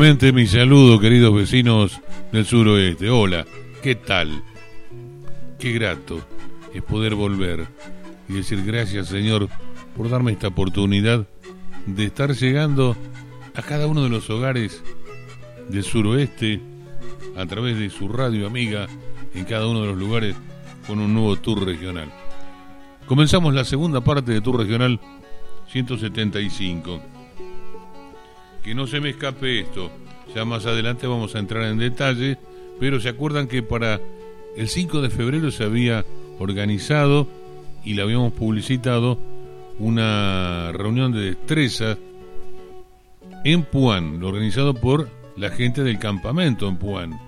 Mi saludo, queridos vecinos del suroeste. Hola, ¿qué tal? Qué grato es poder volver y decir gracias, Señor, por darme esta oportunidad de estar llegando a cada uno de los hogares del suroeste a través de su radio amiga en cada uno de los lugares con un nuevo tour regional. Comenzamos la segunda parte de Tour Regional 175 que no se me escape esto. Ya más adelante vamos a entrar en detalle, pero se acuerdan que para el 5 de febrero se había organizado y le habíamos publicitado una reunión de destreza en Puan, organizado por la gente del campamento en Puan.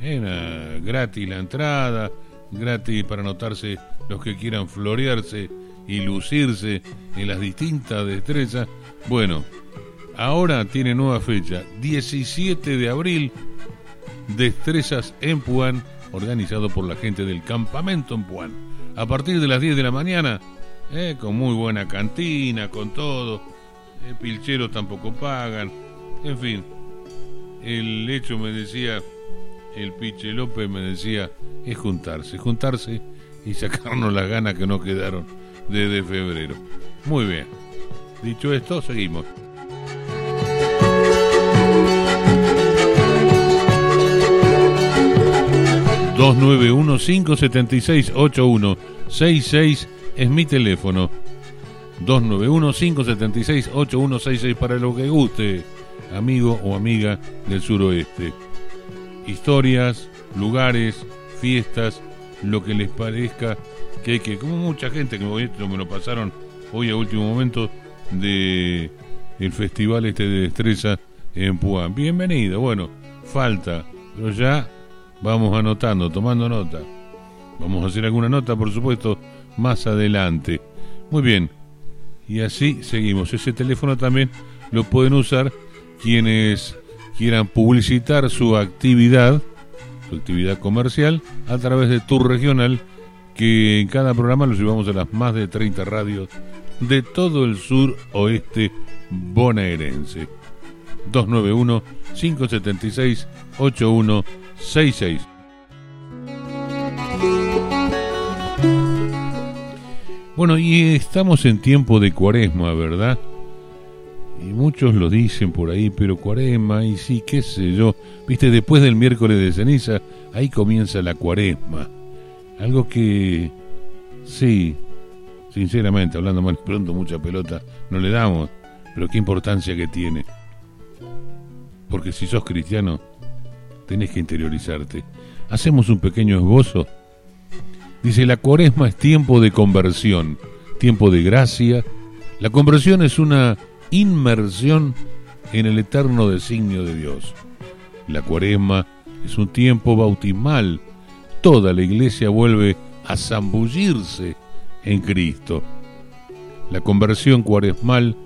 Era gratis la entrada, gratis para anotarse los que quieran florearse y lucirse en las distintas destrezas. Bueno, ahora tiene nueva fecha, 17 de abril, Destrezas en Puan, organizado por la gente del campamento en Puan. A partir de las 10 de la mañana, eh, con muy buena cantina, con todo, eh, pilcheros tampoco pagan, en fin. El hecho me decía, el Piche López me decía, es juntarse, juntarse y sacarnos las ganas que nos quedaron desde febrero. Muy bien. Dicho esto, seguimos. 291-576-8166 es mi teléfono. 291-576-8166 para lo que guste, amigo o amiga del suroeste. Historias, lugares, fiestas, lo que les parezca que hay que, como mucha gente que me lo pasaron hoy a último momento de el festival este de destreza en Puan. Bienvenido, bueno, falta, pero ya Vamos anotando, tomando nota. Vamos a hacer alguna nota, por supuesto, más adelante. Muy bien. Y así seguimos. Ese teléfono también lo pueden usar quienes quieran publicitar su actividad, su actividad comercial, a través de Tour Regional, que en cada programa lo llevamos a las más de 30 radios de todo el sur oeste bonaerense. 291 576 81 66. Bueno, y estamos en tiempo de cuaresma, ¿verdad? Y muchos lo dicen por ahí, pero cuaresma, y sí, qué sé yo. Viste, después del miércoles de ceniza, ahí comienza la cuaresma. Algo que, sí, sinceramente, hablando más pronto, mucha pelota no le damos, pero qué importancia que tiene. Porque si sos cristiano, tenés que interiorizarte. Hacemos un pequeño esbozo. Dice, la cuaresma es tiempo de conversión, tiempo de gracia. La conversión es una inmersión en el eterno designio de Dios. La cuaresma es un tiempo bautismal. Toda la iglesia vuelve a zambullirse en Cristo. La conversión cuaresmal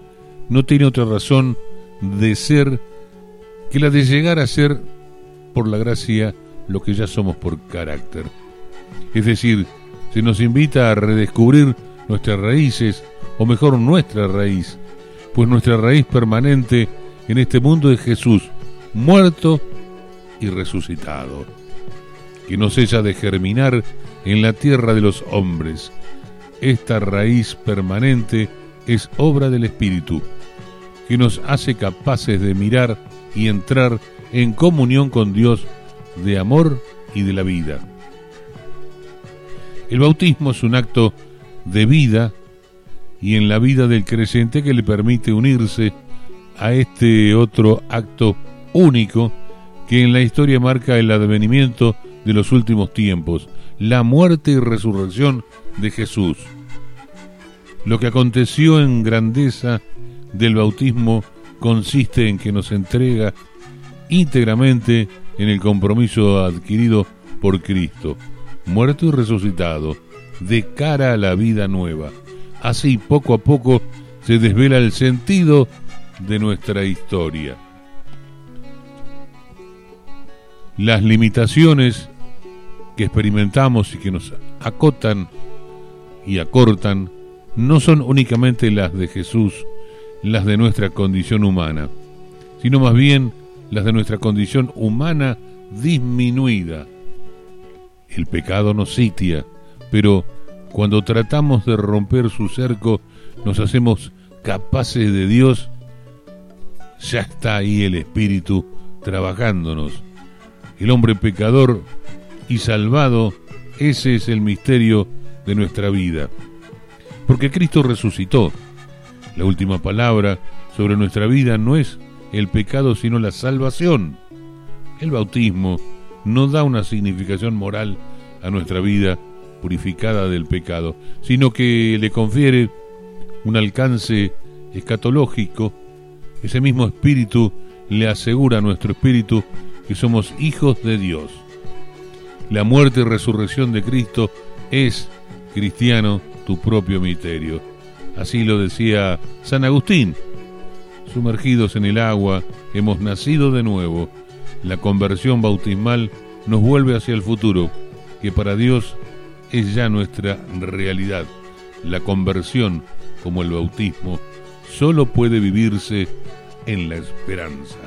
no tiene otra razón de ser que la de llegar a ser por la gracia lo que ya somos por carácter. Es decir, se nos invita a redescubrir nuestras raíces, o mejor nuestra raíz, pues nuestra raíz permanente en este mundo es Jesús, muerto y resucitado, que no cesa de germinar en la tierra de los hombres. Esta raíz permanente es obra del Espíritu, que nos hace capaces de mirar y entrar en comunión con Dios de amor y de la vida. El bautismo es un acto de vida y en la vida del creyente que le permite unirse a este otro acto único que en la historia marca el advenimiento de los últimos tiempos, la muerte y resurrección de Jesús. Lo que aconteció en grandeza del bautismo consiste en que nos entrega íntegramente en el compromiso adquirido por Cristo, muerto y resucitado, de cara a la vida nueva. Así poco a poco se desvela el sentido de nuestra historia. Las limitaciones que experimentamos y que nos acotan y acortan no son únicamente las de Jesús, las de nuestra condición humana, sino más bien las de nuestra condición humana disminuida. El pecado nos sitia, pero cuando tratamos de romper su cerco, nos hacemos capaces de Dios, ya está ahí el Espíritu trabajándonos. El hombre pecador y salvado, ese es el misterio de nuestra vida. Porque Cristo resucitó. La última palabra sobre nuestra vida no es el pecado, sino la salvación. El bautismo no da una significación moral a nuestra vida purificada del pecado, sino que le confiere un alcance escatológico. Ese mismo espíritu le asegura a nuestro espíritu que somos hijos de Dios. La muerte y resurrección de Cristo es, cristiano, tu propio misterio. Así lo decía San Agustín. Sumergidos en el agua, hemos nacido de nuevo. La conversión bautismal nos vuelve hacia el futuro, que para Dios es ya nuestra realidad. La conversión, como el bautismo, solo puede vivirse en la esperanza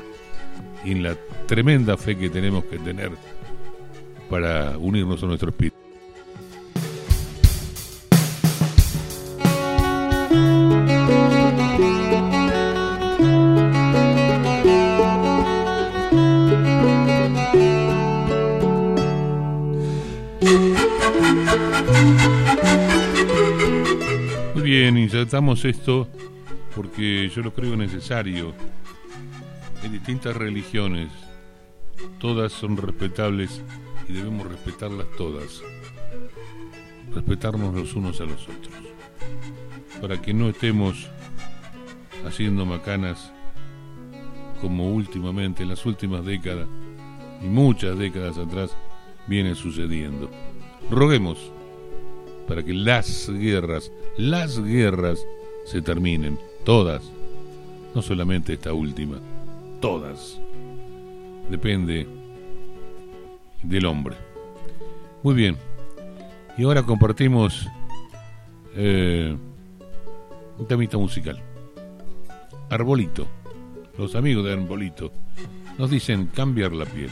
y en la tremenda fe que tenemos que tener para unirnos a nuestro espíritu. Bien, insertamos esto porque yo lo creo necesario. En distintas religiones, todas son respetables y debemos respetarlas todas. Respetarnos los unos a los otros. Para que no estemos haciendo macanas como últimamente, en las últimas décadas y muchas décadas atrás, viene sucediendo. Roguemos para que las guerras, las guerras se terminen, todas, no solamente esta última, todas. Depende del hombre. Muy bien. Y ahora compartimos eh, un temita musical. Arbolito. Los amigos de Arbolito nos dicen cambiar la piel.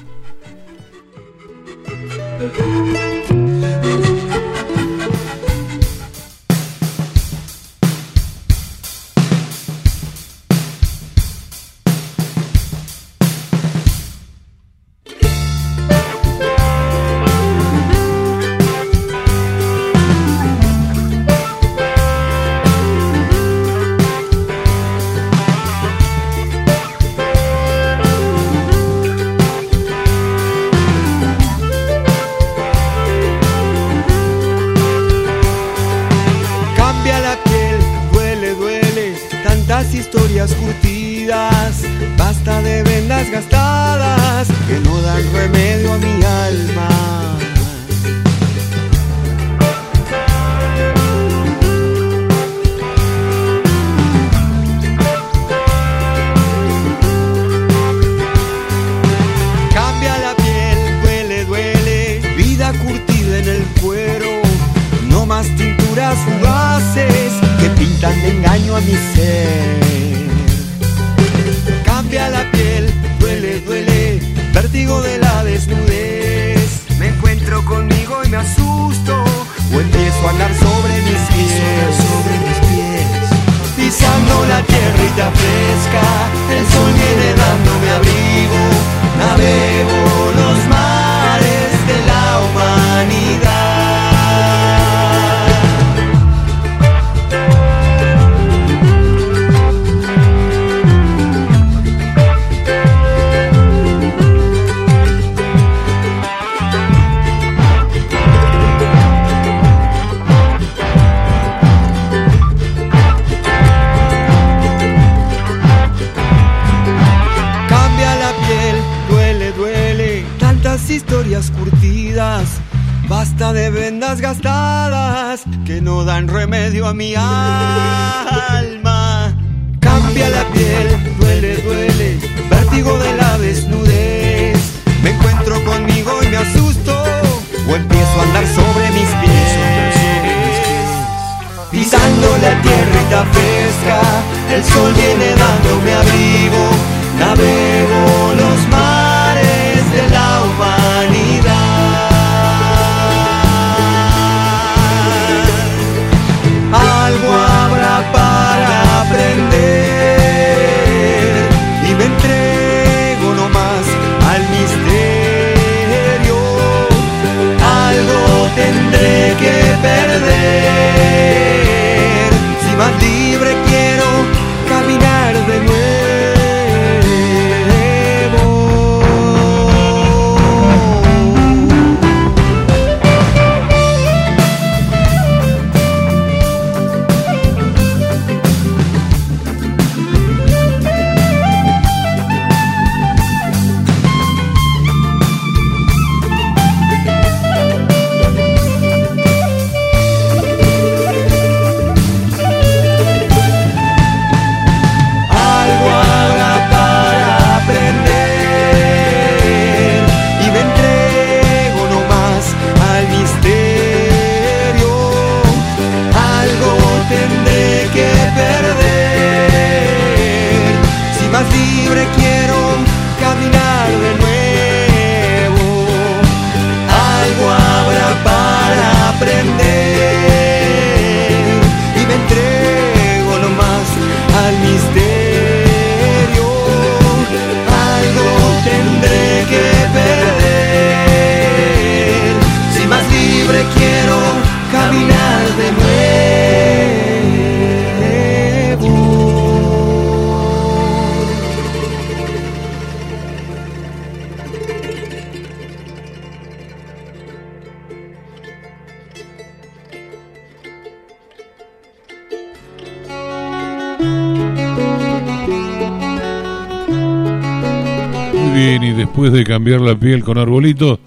Cambiar la piel con arbolito,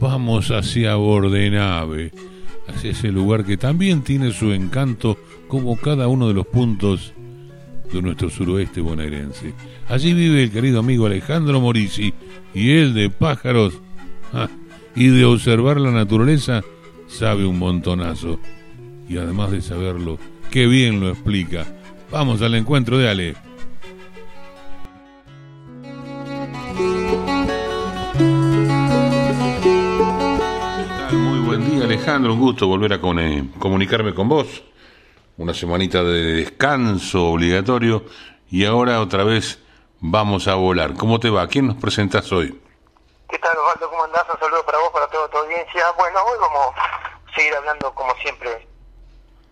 vamos hacia Bordenave, hacia ese lugar que también tiene su encanto como cada uno de los puntos de nuestro suroeste bonaerense. Allí vive el querido amigo Alejandro Morisi y él de pájaros y de observar la naturaleza sabe un montonazo. Y además de saberlo, qué bien lo explica. Vamos al encuentro de Ale. Un gusto volver a eh, comunicarme con vos. Una semanita de descanso obligatorio y ahora otra vez vamos a volar. ¿Cómo te va? ¿Quién nos presentas hoy? ¿Qué tal, Osvaldo? ¿Cómo andás? Un saludo para vos, para toda tu audiencia. Bueno, hoy vamos a seguir hablando como siempre.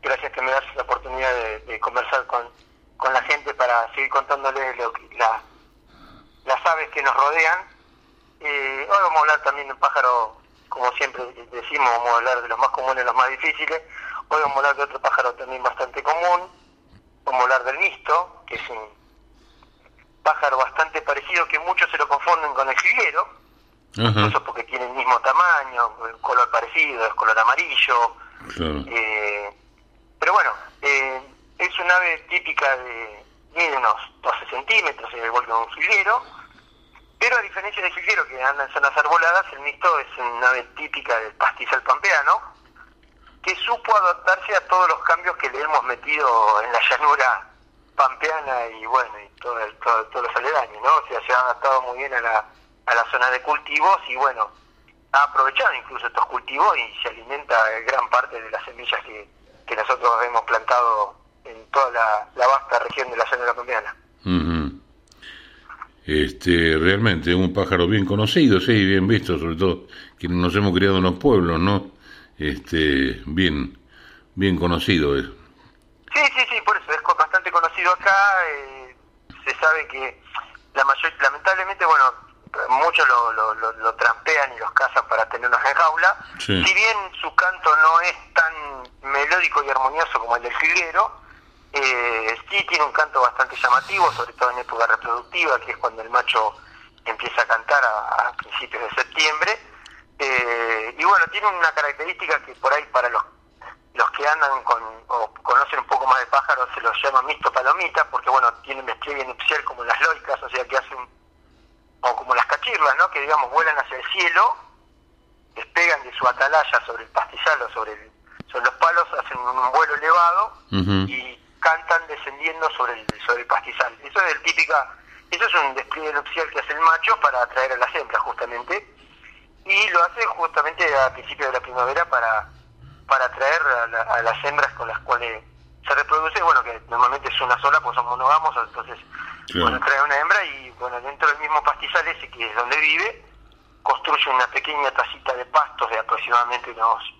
Gracias que me das la oportunidad de, conversar con, con, la gente para seguir contándoles lo, la, las aves que nos rodean. Eh, hoy vamos a hablar también de un pájaro como siempre decimos, vamos a hablar de los más comunes, los más difíciles. Hoy vamos a hablar de otro pájaro también bastante común. Vamos a hablar del misto, que es un pájaro bastante parecido que muchos se lo confunden con el jilguero, incluso porque tiene el mismo tamaño, el color parecido, es color amarillo. Eh, pero bueno, eh, es un ave típica de, mide unos 12 centímetros, en el vuelve de un jilguero pero a diferencia del jilguero que anda en zonas arboladas, el mixto es una ave típica del pastizal pampeano, que supo adaptarse a todos los cambios que le hemos metido en la llanura pampeana y bueno, y todo, todos los aledaños, ¿no? O sea, se ha adaptado muy bien a la, a la zona de cultivos y bueno, ha aprovechado incluso estos cultivos y se alimenta gran parte de las semillas que, que nosotros hemos plantado en toda la, vasta región de la llanura pampeana. Este, realmente un pájaro bien conocido, sí, bien visto, sobre todo quienes nos hemos criado en los pueblos, ¿no? Este, bien, bien conocido es. Sí, sí, sí, por eso es bastante conocido acá. Eh, se sabe que la mayor, lamentablemente, bueno, muchos lo, lo, lo, trampean y los cazan para tenerlos en jaula. Si bien su canto no es tan melódico y armonioso como el del jilguero, eh, sí tiene un canto bastante llamativo, sobre todo en época reproductiva, que es cuando el macho empieza a cantar a, principios de septiembre. Eh, y bueno, tiene una característica que por ahí para los, los que andan con o conocen un poco más de pájaros se los llama misto palomita, porque bueno, tiene un despliegue nupcial como las loicas, o sea que hacen, o como las cachirlas, ¿no? que digamos vuelan hacia el cielo despegan de su atalaya sobre el pastizal o sobre, el, sobre los palos, hacen un vuelo elevado y cantan descendiendo sobre el, sobre el pastizal. Eso es el típica, eso es un despliegue nupcial que hace el macho para atraer a las hembras justamente. Y lo hace justamente a principios de la primavera para, para atraer a, las hembras con las cuales se reproduce, bueno, que normalmente es una sola, pues son monogamos, entonces bueno, trae una hembra y bueno, dentro del mismo pastizal ese que es donde vive, construye una pequeña tacita de pastos de aproximadamente unos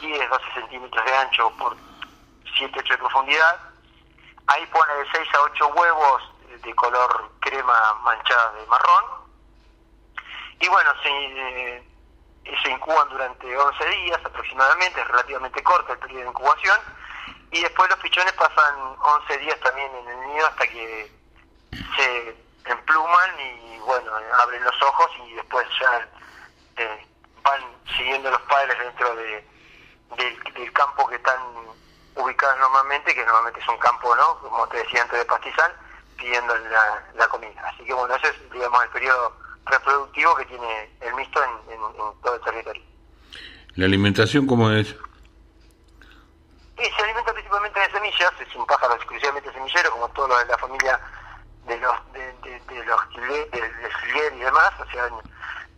10, 12 centímetros de ancho por 7, 8 de profundidad. Ahí pone de 6 a 8 huevos de color crema manchada de marrón. Y bueno, se, eh, se incuban durante 11 días aproximadamente, es relativamente corto el periodo de incubación. Y después los pichones pasan 11 días también en el nido hasta que se empluman y bueno, abren los ojos y después ya eh, van siguiendo los padres dentro de, del, campo que están ubicados normalmente, que normalmente es un campo, ¿no? Como te decía antes de pastizal, pidiendo la, comida. Así que bueno, ese es, digamos, el periodo reproductivo que tiene el mixto en, todo el territorio. ¿La alimentación cómo es? se alimenta principalmente de semillas, es un pájaro exclusivamente semillero, como todos los de la familia de los de, de, los de, y demás, o sea,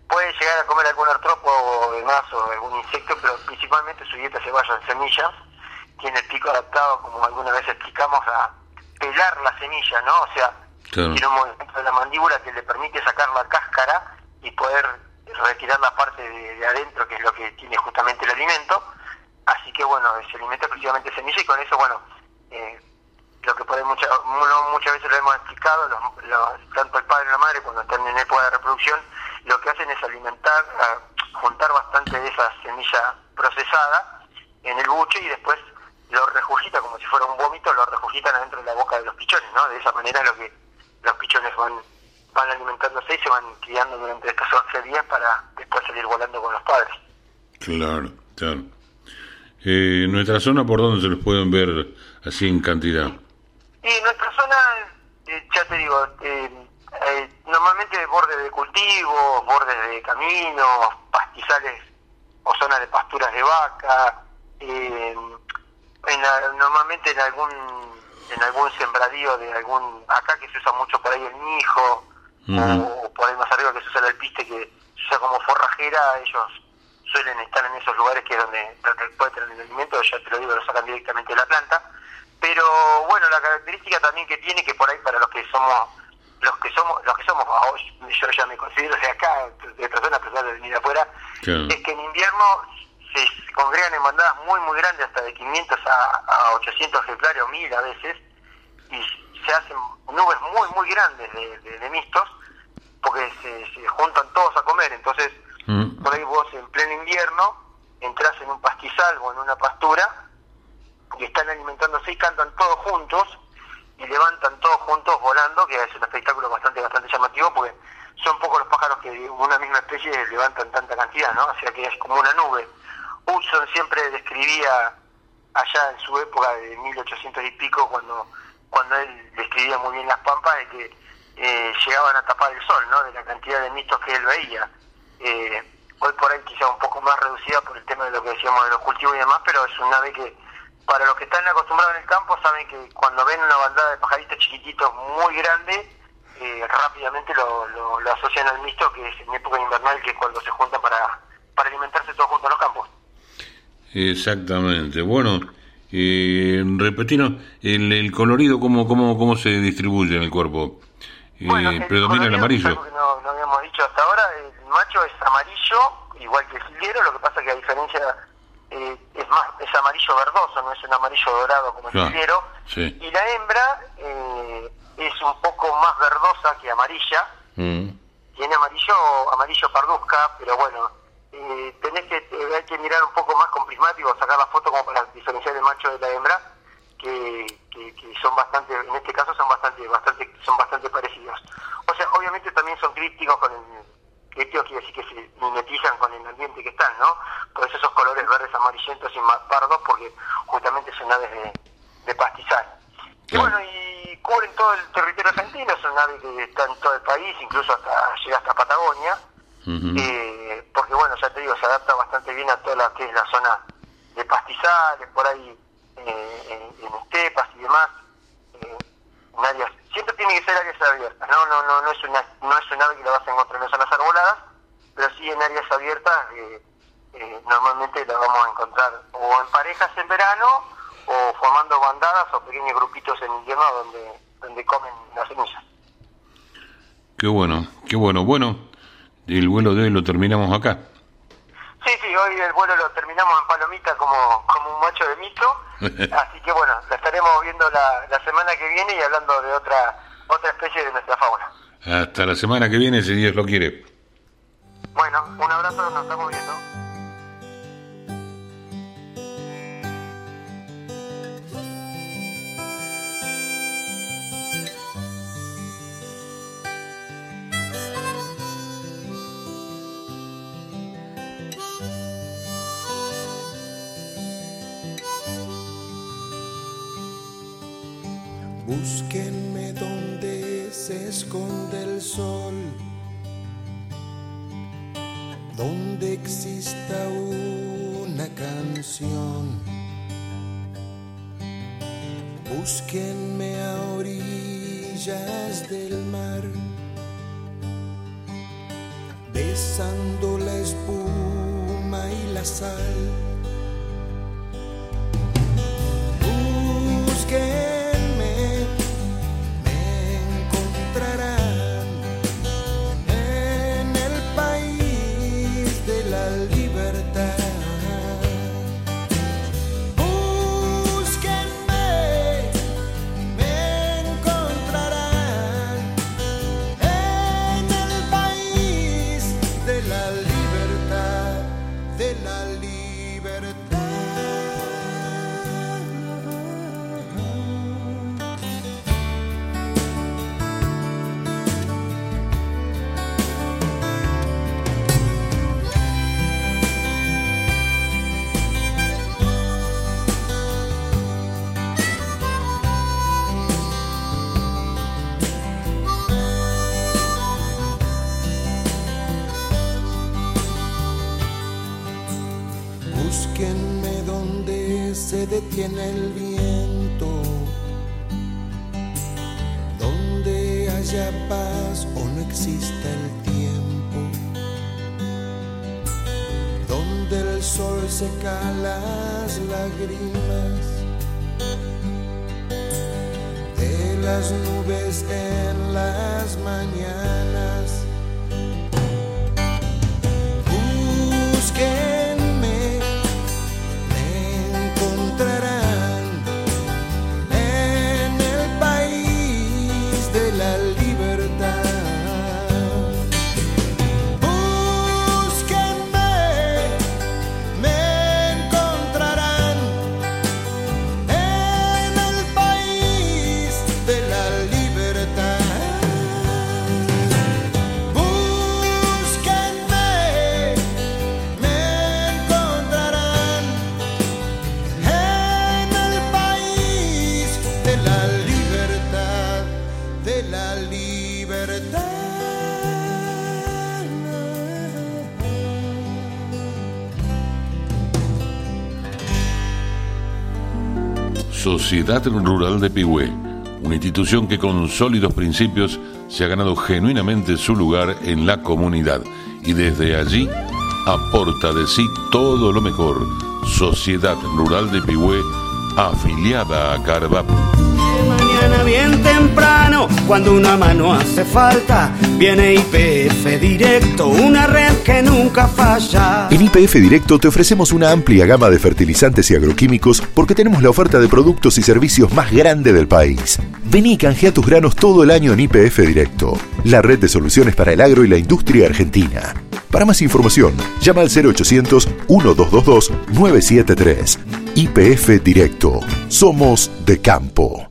puede llegar a comer algún artrópodo o demás o algún insecto, pero principalmente su dieta se basa en semillas, tiene el pico adaptado, como alguna vez explicamos, a pelar la semilla, ¿no? O sea, tiene un movimiento de la mandíbula que le permite sacar la cáscara y poder retirar la parte de, adentro, que es lo que tiene justamente el alimento. Así que bueno, se alimenta exclusivamente de semilla y con eso, bueno, eh, lo que puede muchas muchas veces lo hemos explicado, tanto el padre y la madre cuando están en época de reproducción, lo que hacen es alimentar, juntar bastante de esa semilla procesada en el buche y después lo regurgita como si fuera un vómito, lo regurgitan adentro de la boca de los pichones, ¿no? De esa manera lo que los pichones van van alimentándose y se van criando durante estos 11 días para después salir volando con los padres. Claro, claro. Eh, ¿Nuestra zona por dónde se los pueden ver así en cantidad? Y nuestra zona, eh, ya te digo, eh, eh, normalmente bordes de cultivo, bordes de caminos, pastizales o zonas de pasturas de vaca, en normalmente en algún en algún sembradío de algún acá que se usa mucho por ahí el mijo o, por ahí más arriba que se usa el alpiste que se usa como forrajera ellos suelen estar en esos lugares que es donde, donde puede tener el alimento ya te lo digo lo sacan directamente de la planta. Pero bueno la característica también que tiene que por ahí para los que somos los que somos los que somos yo ya me considero de acá de personas personas de venir afuera es que en invierno se congregan en bandadas muy muy grandes hasta de 500 a, 800 ejemplares o 1000 a veces y se hacen nubes muy muy grandes de, de, mistos porque se, juntan todos a comer entonces mm. por ahí vos en pleno invierno entras en un pastizal o en una pastura y están alimentándose y cantan todos juntos y levantan todos juntos volando, que es un espectáculo bastante bastante llamativo porque son pocos los pájaros que una misma especie levantan tanta cantidad, ¿no? O sea que es como una nube. Hudson siempre describía allá en su época de 1800 y pico cuando cuando él describía muy bien las pampas de que eh, llegaban a tapar el sol, ¿no? De la cantidad de mitos que él veía. Eh, hoy por ahí quizá un poco más reducida por el tema de lo que decíamos de los cultivos y demás, pero es un ave que para los que están acostumbrados en el campo saben que cuando ven una bandada de pajaritos chiquititos muy grande, eh, rápidamente lo, lo, asocian al mixto, que es en época invernal, que es cuando se juntan para, para alimentarse todos juntos en los campos. Exactamente. Bueno, eh, repetinos, el, el colorido, ¿cómo, cómo, ¿cómo se distribuye en el cuerpo? Eh, ¿Predomina el amarillo? no, no habíamos dicho hasta ahora, el macho es amarillo, igual que el jilguero, lo que pasa que a diferencia eh, es más es amarillo verdoso, no es un amarillo dorado como el quiero. Y la hembra eh, es un poco más verdosa que amarilla. Mm. Tiene amarillo amarillo parduzca, pero bueno, eh, tenés que hay que mirar un poco más con prismático, sacar la foto como para diferenciar el macho de la hembra, que, que, que son bastante, en este caso son bastante, bastante, son bastante parecidos. O sea, obviamente también son críticos con el esto quiere decir que se mimetizan con el ambiente que están, ¿no? Por eso esos colores verdes amarillentos y pardos, porque justamente son aves de, de pastizal. Y bueno, y cubren todo el territorio argentino, son aves que están en todo el país, incluso hasta llega hasta Patagonia. Eh, por porque bueno, ya te digo, se adapta bastante bien a toda la que es la zona de pastizales, por ahí eh, en, estepas y demás, eh, en áreas, siempre tiene que ser áreas abiertas, no, no, no, no es una, no es un ave que la vas a encontrar en zonas arboladas, pero sí en áreas abiertas eh, eh, normalmente la vamos a encontrar o en parejas en verano o formando bandadas o pequeños grupitos en invierno donde, donde comen las semillas. Qué bueno, qué bueno. Bueno, el vuelo de hoy lo terminamos acá. Sí, sí, hoy el vuelo lo terminamos en Palomita como, como un macho de mito. Así que bueno, la estaremos viendo la, la semana que viene y hablando de otra, otra especie de nuestra fauna. Hasta la semana que viene, si Dios lo quiere. Bueno, un abrazo, nos estamos viendo. Donde exista una canción. Búsquenme a orillas del mar, besando la espuma y la sal. Se detiene el viento, donde haya paz o no exista el tiempo, donde el sol seca las lágrimas. De las nubes en las mañanas. Sociedad Rural de Pigüé, una institución que con sólidos principios se ha ganado genuinamente su lugar en la comunidad y desde allí aporta de sí todo lo mejor. Sociedad Rural de Pigüé, afiliada a Carvap. Mañana bien temprano, cuando una mano hace falta, viene IPF Directo, una red que nunca falla. En IPF Directo te ofrecemos una amplia gama de fertilizantes y agroquímicos porque tenemos la oferta de productos y servicios más grande del país. Vení y canjea tus granos todo el año en IPF Directo, la red de soluciones para el agro y la industria argentina. Para más información, llama al 0800-1222-973. IPF Directo. Somos de campo.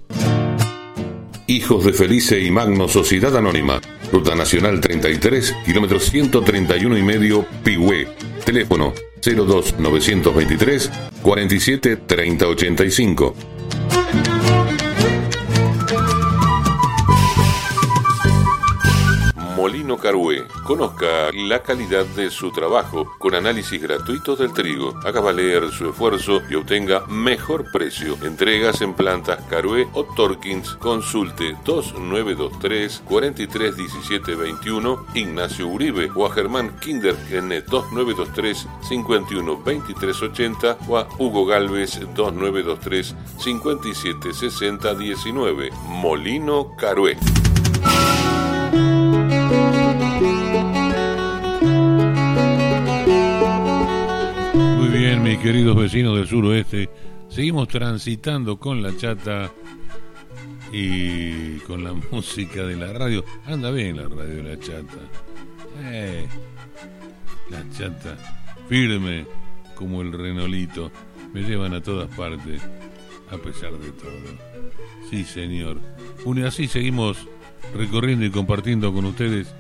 Hijos de Felice y Magno Sociedad Anónima. Ruta Nacional 33, kilómetro 131 y medio, Pigüé. Teléfono 02 923 47 30 85. Molino Molino Carué. Conozca la calidad de su trabajo con análisis gratuitos del trigo. Haga valer su esfuerzo y obtenga mejor precio. Entregas en plantas Carué o Torkins. Consulte 2923 431721 Ignacio Uribe o a Germán Kinder en 2923 512380 o a Hugo Galvez 2923 576019 Molino Carué. Mis queridos vecinos del suroeste, seguimos transitando con la chata y con la música de la radio. Anda bien la radio de la chata. Eh, la chata, firme como el renolito. Me llevan a todas partes, a pesar de todo. Sí, señor. Bueno, y así seguimos recorriendo y compartiendo con ustedes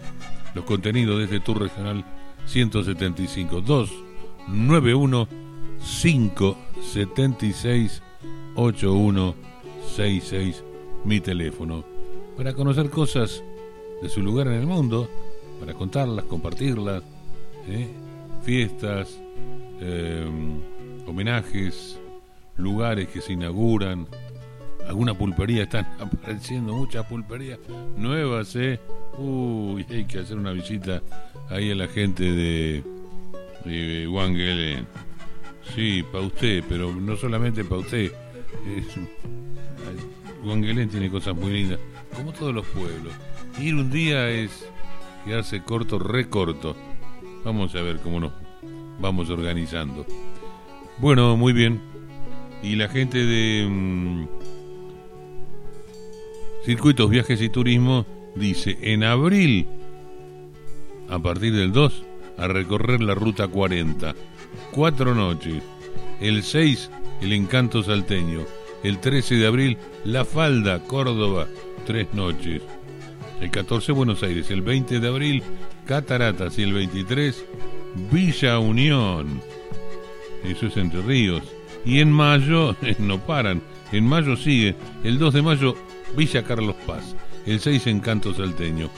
los contenidos de este Tour Regional 175. 291 576 8166 mi teléfono para conocer cosas de su lugar en el mundo, para contarlas, compartirlas, ¿eh? fiestas, eh, homenajes, lugares que se inauguran, alguna pulpería, están apareciendo muchas pulperías nuevas, ¿eh? Uy, hay que hacer una visita ahí a la gente de, de. Sí, para usted, pero no solamente para usted. Wangelén tiene cosas muy lindas, como todos los pueblos. Ir un día es quedarse corto, recorto. Vamos a ver cómo nos vamos organizando. Bueno, muy bien. Y la gente de mm, Circuitos, Viajes y Turismo dice, en abril, a partir del 2, a recorrer la ruta 40. Cuatro noches. El 6, el encanto salteño. El 13 de abril, La Falda, Córdoba, tres noches. El 14, Buenos Aires. El 20 de abril, Cataratas. Y el 23, Villa Unión. Eso es Entre Ríos. Y en mayo, no paran. En mayo sigue. El 2 de mayo, Villa Carlos Paz. El 6, Encanto Salteño.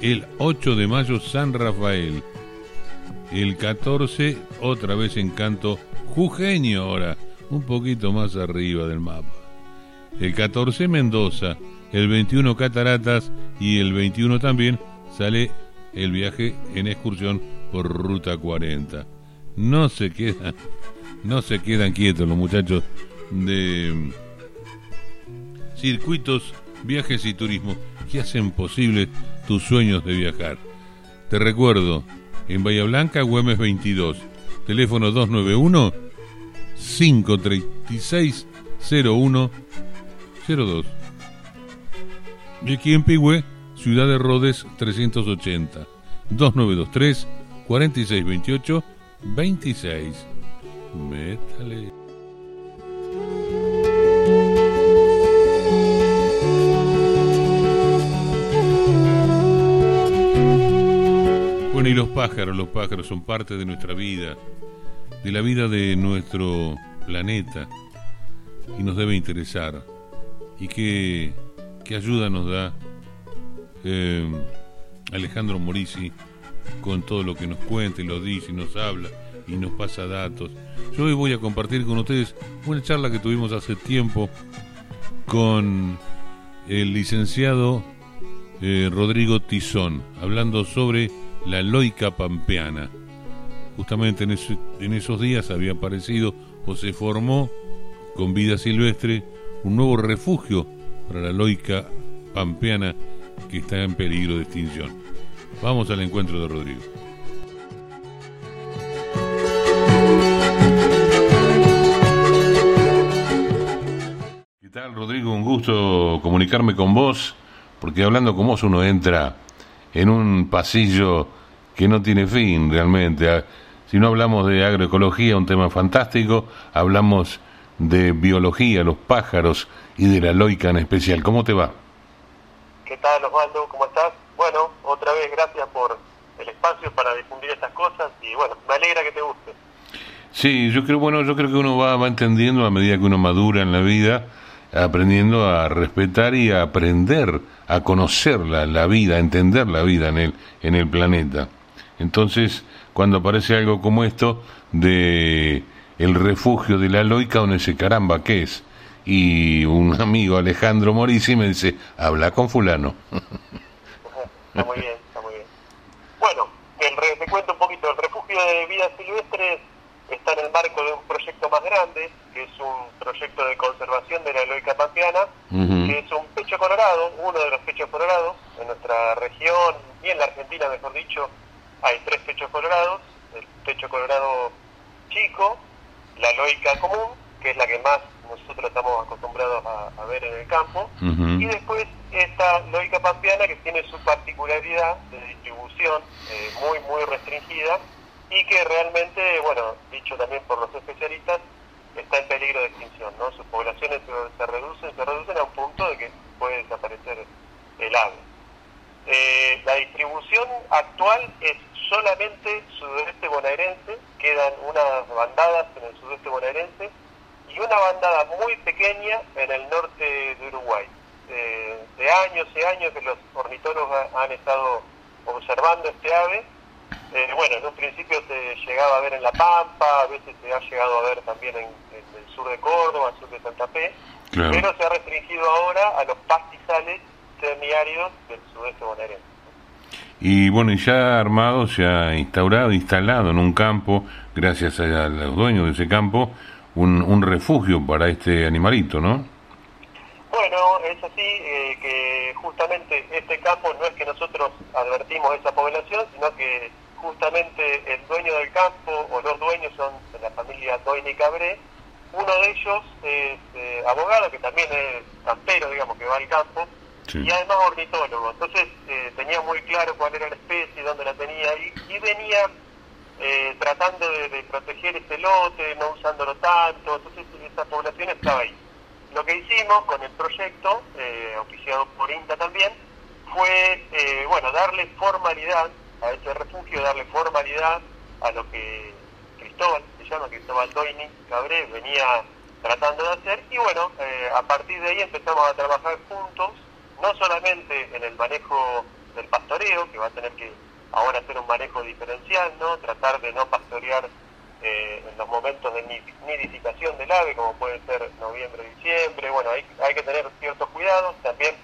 El 8 de mayo, San Rafael. El 14, otra vez Encanto Jujeño ahora, un poquito más arriba del mapa. El 14, Mendoza. El 21, Cataratas. Y el 21 también sale el viaje en excursión por Ruta 40. No se quedan, no se quedan quietos los muchachos de circuitos, viajes y turismo que hacen posible tus sueños de viajar. Te recuerdo, en Bahía Blanca, Güemes 22, teléfono 291 536 0102. Y aquí en Pigüe, Ciudad de Rodes 380, 2923 4628 26. Métale. Bueno, y los pájaros, los pájaros son parte de nuestra vida, de la vida de nuestro planeta, y nos debe interesar. ¿Y qué, qué ayuda nos da eh, Alejandro Morisi con todo lo que nos cuenta y lo dice y nos habla y nos pasa datos? Yo hoy voy a compartir con ustedes una charla que tuvimos hace tiempo con el licenciado eh, Rodrigo Tizón, hablando sobre la loica pampeana. Justamente en, esos días había aparecido o se formó con vida silvestre un nuevo refugio para la loica pampeana que está en peligro de extinción. Vamos al encuentro de Rodrigo. ¿Qué tal, Rodrigo? Un gusto comunicarme con vos, porque hablando con vos uno entra en un pasillo que no tiene fin realmente. Si no hablamos de agroecología, un tema fantástico, hablamos de biología, los pájaros y de la loica en especial. ¿Cómo te va? ¿Qué tal, Osvaldo? ¿Cómo estás? Bueno, otra vez gracias por el espacio para difundir estas cosas y bueno, me alegra que te guste. Sí, yo creo, bueno, yo creo que uno va, va entendiendo a medida que uno madura en la vida aprendiendo a respetar y a aprender a conocer la, la vida, a entender la vida en el, en el planeta. Entonces, cuando aparece algo como esto de el refugio de la loica, uno dice, caramba, ¿qué es? Y un amigo, Alejandro Morisi, me dice, habla con fulano. Está muy bien, está muy bien. Bueno, el te cuento un poquito, el refugio de vida silvestre está en el marco de un proyecto más grande, que es un proyecto de conservación de la loica pampeana, Ujú. que es un pecho colorado, uno de los pechos colorados, en nuestra región y en la Argentina, mejor dicho, hay tres pechos colorados, el pecho colorado chico, la loica común, que es la que más nosotros estamos acostumbrados a, a ver en el campo, y después esta loica pampeana que tiene su particularidad de distribución eh, muy, muy restringida y que realmente, bueno, dicho también por los especialistas, está en peligro de extinción, ¿no? Sus poblaciones se, reducen, se reducen a un punto de que puede desaparecer el ave. Eh, la distribución actual es solamente sudeste bonaerense, quedan unas bandadas en el sudeste bonaerense y una bandada muy pequeña en el norte de Uruguay. Eh, de años y años que los ornitólogos ha- han estado observando este ave. Eh, bueno, en un principio se llegaba a ver en La Pampa, a veces se ha llegado a ver también en, en el sur de Córdoba, el sur de Santa Fe, Claro. pero se ha restringido ahora a los pastizales semiáridos del sudeste bonaerense. Y bueno, y ya armado, se ha instaurado, instalado en un campo, gracias a los dueños de ese campo, un, un refugio para este animalito, ¿no? Bueno, es así eh, que justamente este campo no es que nosotros advertimos esa población, sino que justamente el dueño del campo o los dueños son de la familia Doine Cabré. Uno de ellos es eh, abogado, que también es campero, digamos, que va al campo, Sí. y además ornitólogo. Entonces eh, tenía muy claro cuál era la especie, dónde la tenía, y, y venía eh, tratando de, de proteger este lote, no usándolo tanto, entonces esa población estaba ahí. Lo que hicimos con el proyecto, eh, auspiciado por INTA también, fue, eh, bueno, darle formalidad a ese refugio, darle formalidad a lo que Cristóbal, se llama Cristóbal Doini Cabré, venía tratando de hacer, y bueno, eh, a partir de ahí empezamos a trabajar juntos, no solamente en el manejo del pastoreo, que va a tener que ahora hacer un manejo diferencial, ¿no? Tratar de no pastorear eh, en los momentos de ni- nidificación del ave, como puede ser noviembre, diciembre, bueno, hay, hay que tener ciertos cuidados, también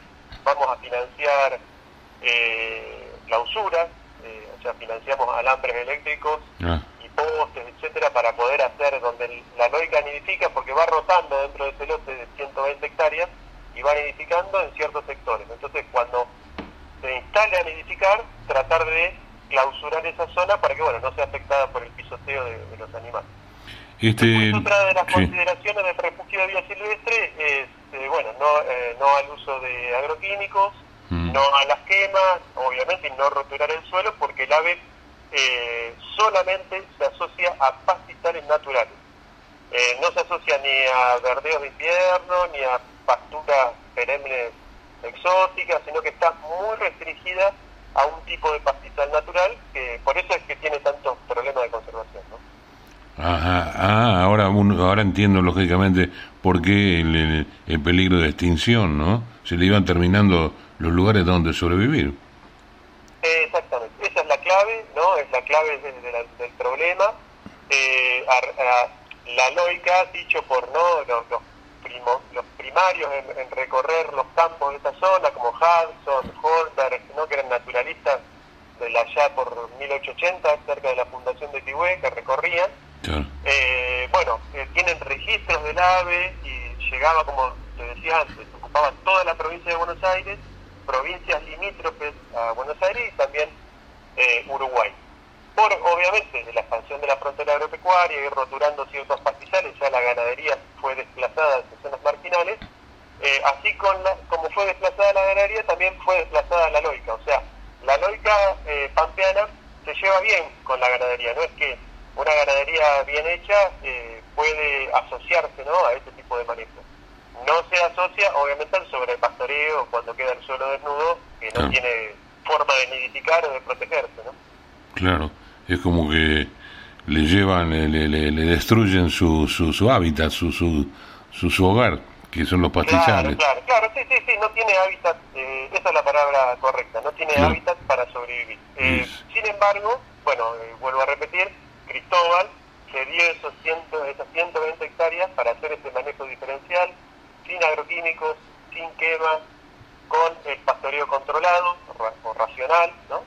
vamos a financiar eh, clausuras, eh, o sea, financiamos alambres eléctricos Ah, y postes, etcétera, para poder hacer donde la loica nidifica, porque va rotando dentro de ese lote de 120 hectáreas y va nidificando en ciertos sectores. Entonces, cuando se instale a nidificar, tratar de clausurar esa zona para que, bueno, no sea afectada por el pisoteo de, de los animales. este, Después, otra de las sí. consideraciones del refugio de vida silvestre es, eh, bueno, no, eh, no al uso de agroquímicos, Mm. no a las quemas, obviamente, y no roturar el suelo, porque el ave eh, solamente se asocia a pastizales naturales. Eh, no se asocia ni a verdeos de invierno, ni a pasturas perennes exóticas, sino que está muy restringida a un tipo de pastizal natural, que por eso es que tiene tantos problemas de conservación. ¿no? Ajá, ah, ahora, uno- ahora entiendo lógicamente por qué el, el- el peligro de extinción, ¿no? Se le iban terminando los lugares donde sobrevivir. Eh, Exactamente, esa es la clave, ¿no? Es la clave de- de la- del problema. Eh, a- a- la loica, dicho por no los, los, primo- los primarios en, en recorrer los campos de esta zona, como Hudson, Holder, ¿no? que eran naturalistas de la allá por 1880, cerca de la fundación de Tigüe, que recorrían, Claro. eh, bueno, eh, tienen registros del ave y llegaba, como te decía antes, ocupaba toda la provincia de Buenos Aires, provincias limítrofes a Buenos Aires y también eh, Uruguay. Por, obviamente, de la expansión de la frontera agropecuaria y roturando ciertos pastizales, ya la ganadería fue desplazada de sus zonas marginales, eh, así con la- como fue desplazada la ganadería, también fue desplazada la loica. O sea, la loica eh, pampeana se lleva bien con la ganadería. No es que una ganadería bien hecha eh, puede asociarse ¿no? a este tipo de manejo. No se asocia, obviamente, al sobrepastoreo cuando queda el suelo desnudo, que no Claro. tiene forma de nidificar o de protegerse. ¿no? Claro, es como que le llevan, le, le- destruyen su, su, su hábitat, su, su, su, su hogar. que son los pastizales. claro, claro, sí, sí, sí, no tiene hábitat, eh, esa es la palabra correcta, no tiene Claro. hábitat para sobrevivir. Eh, sin embargo, bueno, eh, vuelvo a repetir, Cristóbal se dio esos ciento, esas 120 hectáreas para hacer este manejo diferencial, sin agroquímicos, sin quema, con el pastoreo controlado o racional, ¿no?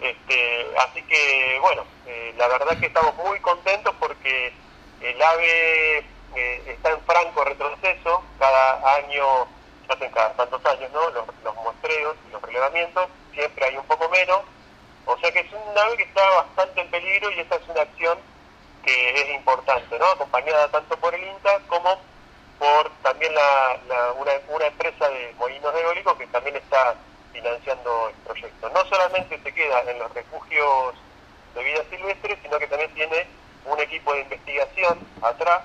Este, así que, bueno, eh, la verdad que estamos muy contentos porque el ave eh, está en franco retroceso, cada año, se hacen cada tantos años, ¿no? Los, los muestreos y los relevamientos, siempre hay un poco menos, o sea que es un ave que está bastante en peligro y esta es una acción que es importante, ¿no? Acompañada tanto por el INTA como por también la, la- una, una empresa de molinos eólicos que también está financiando el proyecto. No solamente se queda en los refugios de vida silvestre, sino que también tiene un equipo de investigación atrás.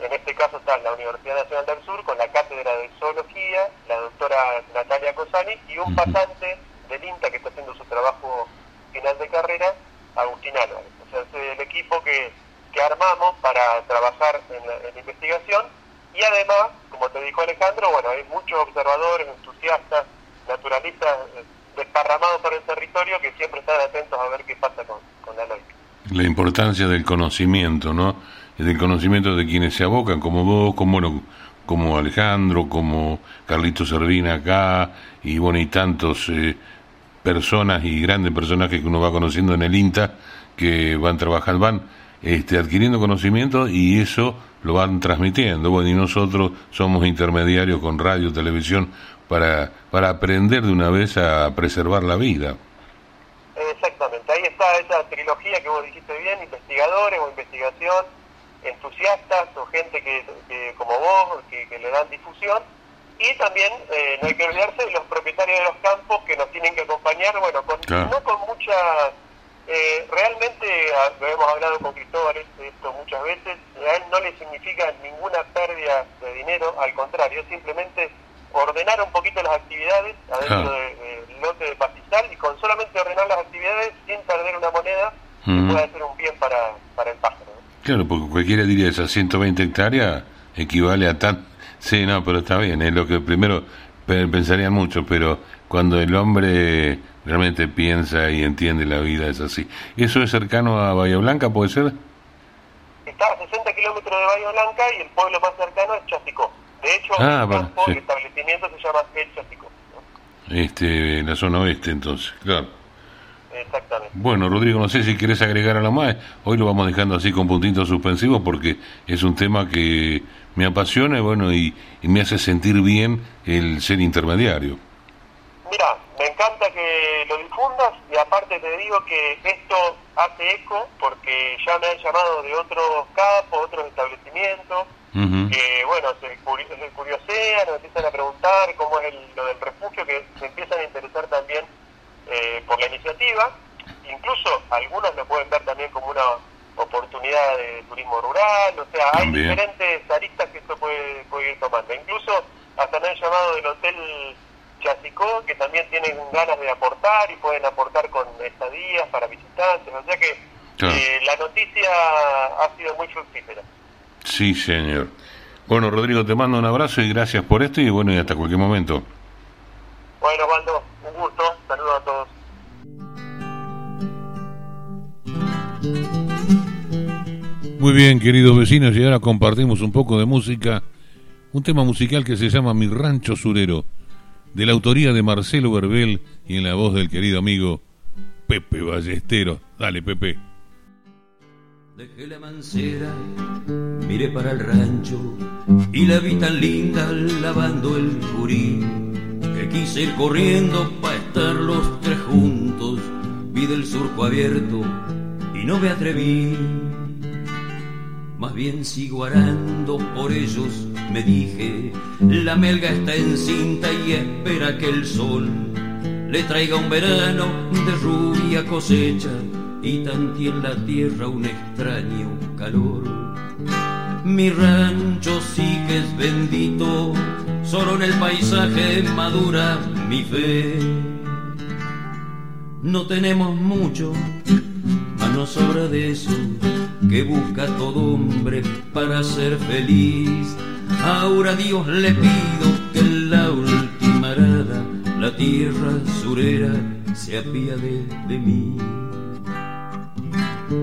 En este caso está la Universidad Nacional del Sur con la cátedra de zoología, la doctora Natalia Cosani y un pasante del INTA que está haciendo su trabajo final de carrera, Agustín Álvarez. O sea, es el equipo que, que armamos para trabajar en la, en la investigación y además, como te dijo Alejandro, bueno, hay muchos observadores, entusiastas, naturalistas eh, desparramados por el territorio que siempre están atentos a ver qué pasa con, la lógica. La importancia del conocimiento, ¿no? Del conocimiento de quienes se abocan, como vos, como, bueno, como Alejandro, como Carlito Servina acá, y bueno, y tantos eh, personas y grandes personajes que uno va conociendo en el INTA, que van trabajando, van este, adquiriendo conocimiento y eso lo van transmitiendo. Bueno, y nosotros somos intermediarios con radio, televisión, para, para aprender de una vez a preservar la vida. Exactamente, ahí está esa trilogía que vos dijiste bien, investigadores o investigación, entusiastas o gente que, que como vos, que, que le dan difusión, y también eh, no hay que olvidarse de los propietarios de los campos que nos tienen que acompañar, bueno, con, Claro. no con mucha... eh, realmente, lo hemos hablado con Cristóbal de esto muchas veces, a él no le significa ninguna pérdida de dinero, al contrario, simplemente ordenar un poquito las actividades adentro de- del lote de pastizal y con solamente ordenar las actividades sin perder una moneda Ujú. puede hacer un bien para, para el pájaro. ¿no? Claro, porque cualquiera diría esas 120 hectáreas equivale a tan... Sí, no, pero está bien, es lo que primero pe- pensarían mucho, pero cuando el hombre realmente piensa y entiende la vida es así. ¿Eso es cercano a Bahía Blanca, puede ser? Está a 60 kilómetros de Bahía Blanca y el pueblo más cercano es Chasicó. De hecho, Ah, el campo, sí. el establecimiento se llama El Chasicó. ¿no? Este, la zona oeste, entonces, claro. Exactamente. Bueno, Rodrigo, no sé si querés agregar algo más. Hoy lo vamos dejando así con puntitos suspensivos porque es un tema que me apasiona y bueno, y, y me hace sentir bien el ser intermediario. Mira, me encanta que lo difundas y aparte te digo que esto hace eco porque ya me han llamado de otros campos, otros establecimientos, Ujú. que bueno, se, se curiosean, nos empiezan a preguntar cómo es el- lo del refugio, que se empiezan a interesar también eh, por la iniciativa. Incluso algunos lo pueden ver también como una oportunidad de turismo rural, o sea, hay diferentes aristas que esto puede, puede ir tomando. Incluso hasta me han llamado del Hotel Chasicó, que también tienen ganas de aportar y pueden aportar con estadías para visitantes, o sea que Claro. eh, la noticia ha sido muy fructífera. Sí, señor. Bueno, Rodrigo, te mando un abrazo y gracias por esto y bueno, y hasta cualquier momento. Bueno, Waldo, un gusto. Saludos a todos. Muy bien, queridos vecinos, y ahora compartimos un poco de música, un tema musical que se llama Mi Rancho Surero, de la autoría de Marcelo Verbel y en la voz del querido amigo Pepe Ballestero. Dale, Pepe. Dejé la mancera, miré para el rancho y la vi tan linda lavando el curí que quise ir corriendo para estar los tres juntos. Vi del surco abierto y no me atreví. Más bien sigo arando por ellos, me dije. La melga está encinta y espera que el sol le traiga un verano de rubia cosecha y tantí en la tierra un extraño calor. Mi rancho sí que es bendito, solo en el paisaje madura mi fe. No tenemos mucho, mas no sobra de eso que busca todo hombre para ser feliz. Ahora Dios le pido que en la última arada la tierra surera se apiade de mí. Sentí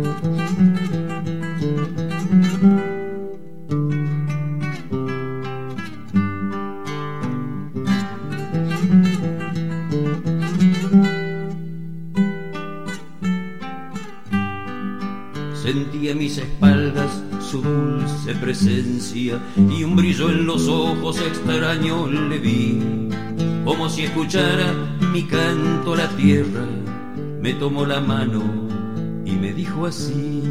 a mis espaldas su dulce presencia y un brillo en los ojos extraño le vi, como si escuchara mi canto la tierra, me tomó la mano dijo así.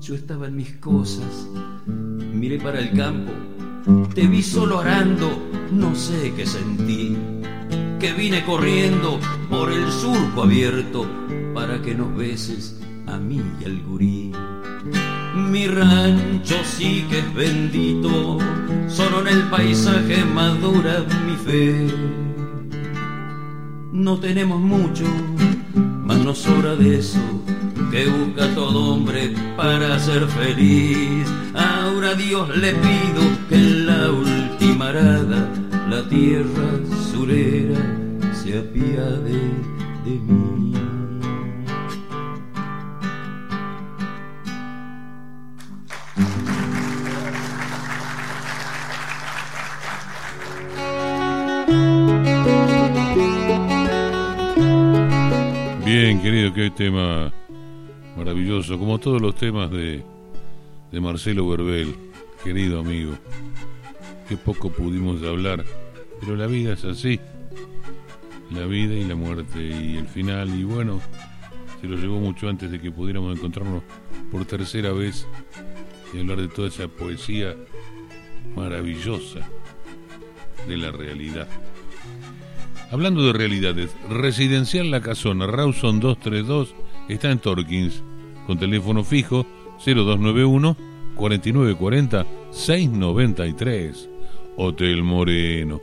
Yo estaba en mis cosas, miré para el campo, te vi solo arando, no sé qué sentí, que vine corriendo por el surco abierto para que nos beses a mí y al gurí. Mi rancho sí que es bendito, solo en el paisaje madura mi fe. No tenemos mucho, mas no de eso que busca todo hombre para ser feliz. Ahora Dios le pido que en la última arada la tierra surera se apiade de mí. Qué tema maravilloso, como todos los temas de, de Marcelo Verbel, querido amigo. Qué poco pudimos hablar, pero la vida es así. La vida y la muerte y el final, y bueno, se lo llevó mucho antes de que pudiéramos encontrarnos por tercera vez y hablar de toda esa poesía maravillosa de la realidad. Hablando de realidades, Residencial La Casona, Rawson 232, está en Torkins, con teléfono fijo 0291 4940 693. Hotel Moreno.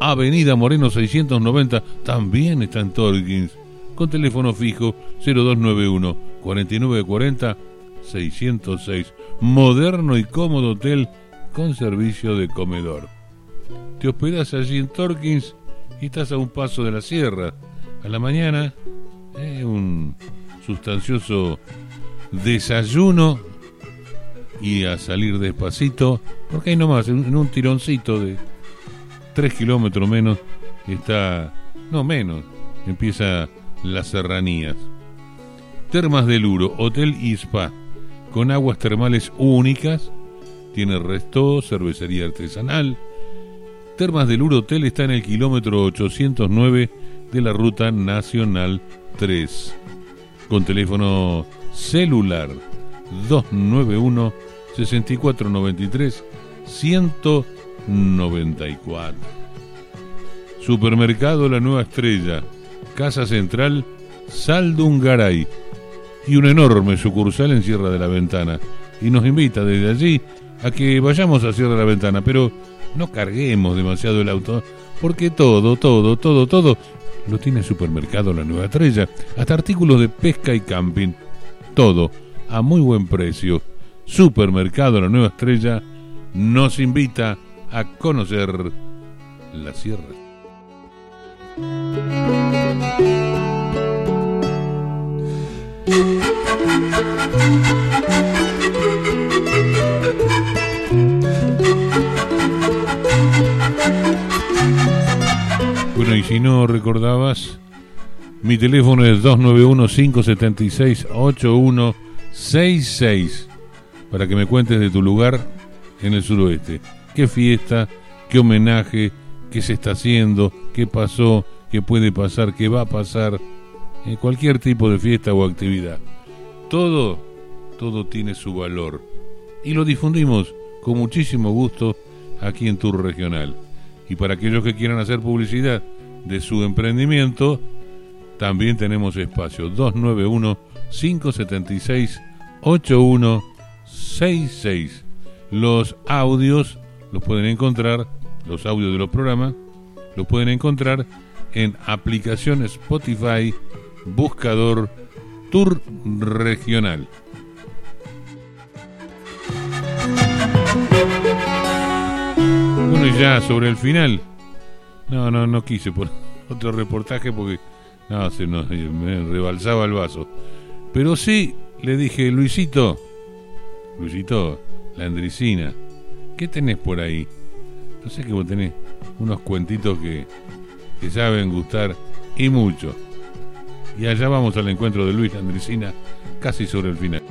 Avenida Moreno 690, también está en Torkins, con teléfono fijo 0291 4940 606. Moderno y cómodo hotel con servicio de comedor. Te hospedas allí en Torkins y estás a un paso de la sierra. A la mañana, eh, un sustancioso desayuno y a salir despacito, porque ahí nomás, en, en un tironcito de 3 kilómetros menos, está, no menos, empieza las serranías. Termas del Uro, Hotel y Spa, con aguas termales únicas, tiene resto, cervecería artesanal, Termas del Hotel está en el kilómetro 809 de la Ruta Nacional 3. Con teléfono celular 291 6493 194. Supermercado La Nueva Estrella, Casa Central, Saldungaray y una enorme sucursal en Sierra de la Ventana. Y nos invita desde allí a que vayamos a Sierra de la Ventana, pero no carguemos demasiado el auto, porque todo, todo, todo, todo lo tiene supermercado La Nueva Estrella, hasta artículos de pesca y camping, todo a muy buen precio. Supermercado La Nueva Estrella nos invita a conocer la sierra. Bueno, y si no recordabas, mi teléfono es 291-576-8166 para que me cuentes de tu lugar en el suroeste. ¿Qué fiesta, qué homenaje, qué se está haciendo, qué pasó, qué puede pasar, qué va a pasar? En cualquier tipo de fiesta o actividad. Todo, todo tiene su valor. Y lo difundimos con muchísimo gusto aquí en Tour Regional. Y para aquellos que quieran hacer publicidad de su emprendimiento, también tenemos espacio 291-576-8166. Los audios los pueden encontrar, los audios de los programas, los pueden encontrar en aplicación Spotify, buscador Tour Regional. Después ya sobre el final, no, no, no quise por otro reportaje porque no, se nos, me rebalsaba el vaso. Pero sí le dije, Luisito, Luisito, la Andricina, ¿qué tenés por ahí? No sé que vos tenés unos cuentitos que, que saben gustar y mucho. Y allá vamos al encuentro de Luis Andricina, casi sobre el final.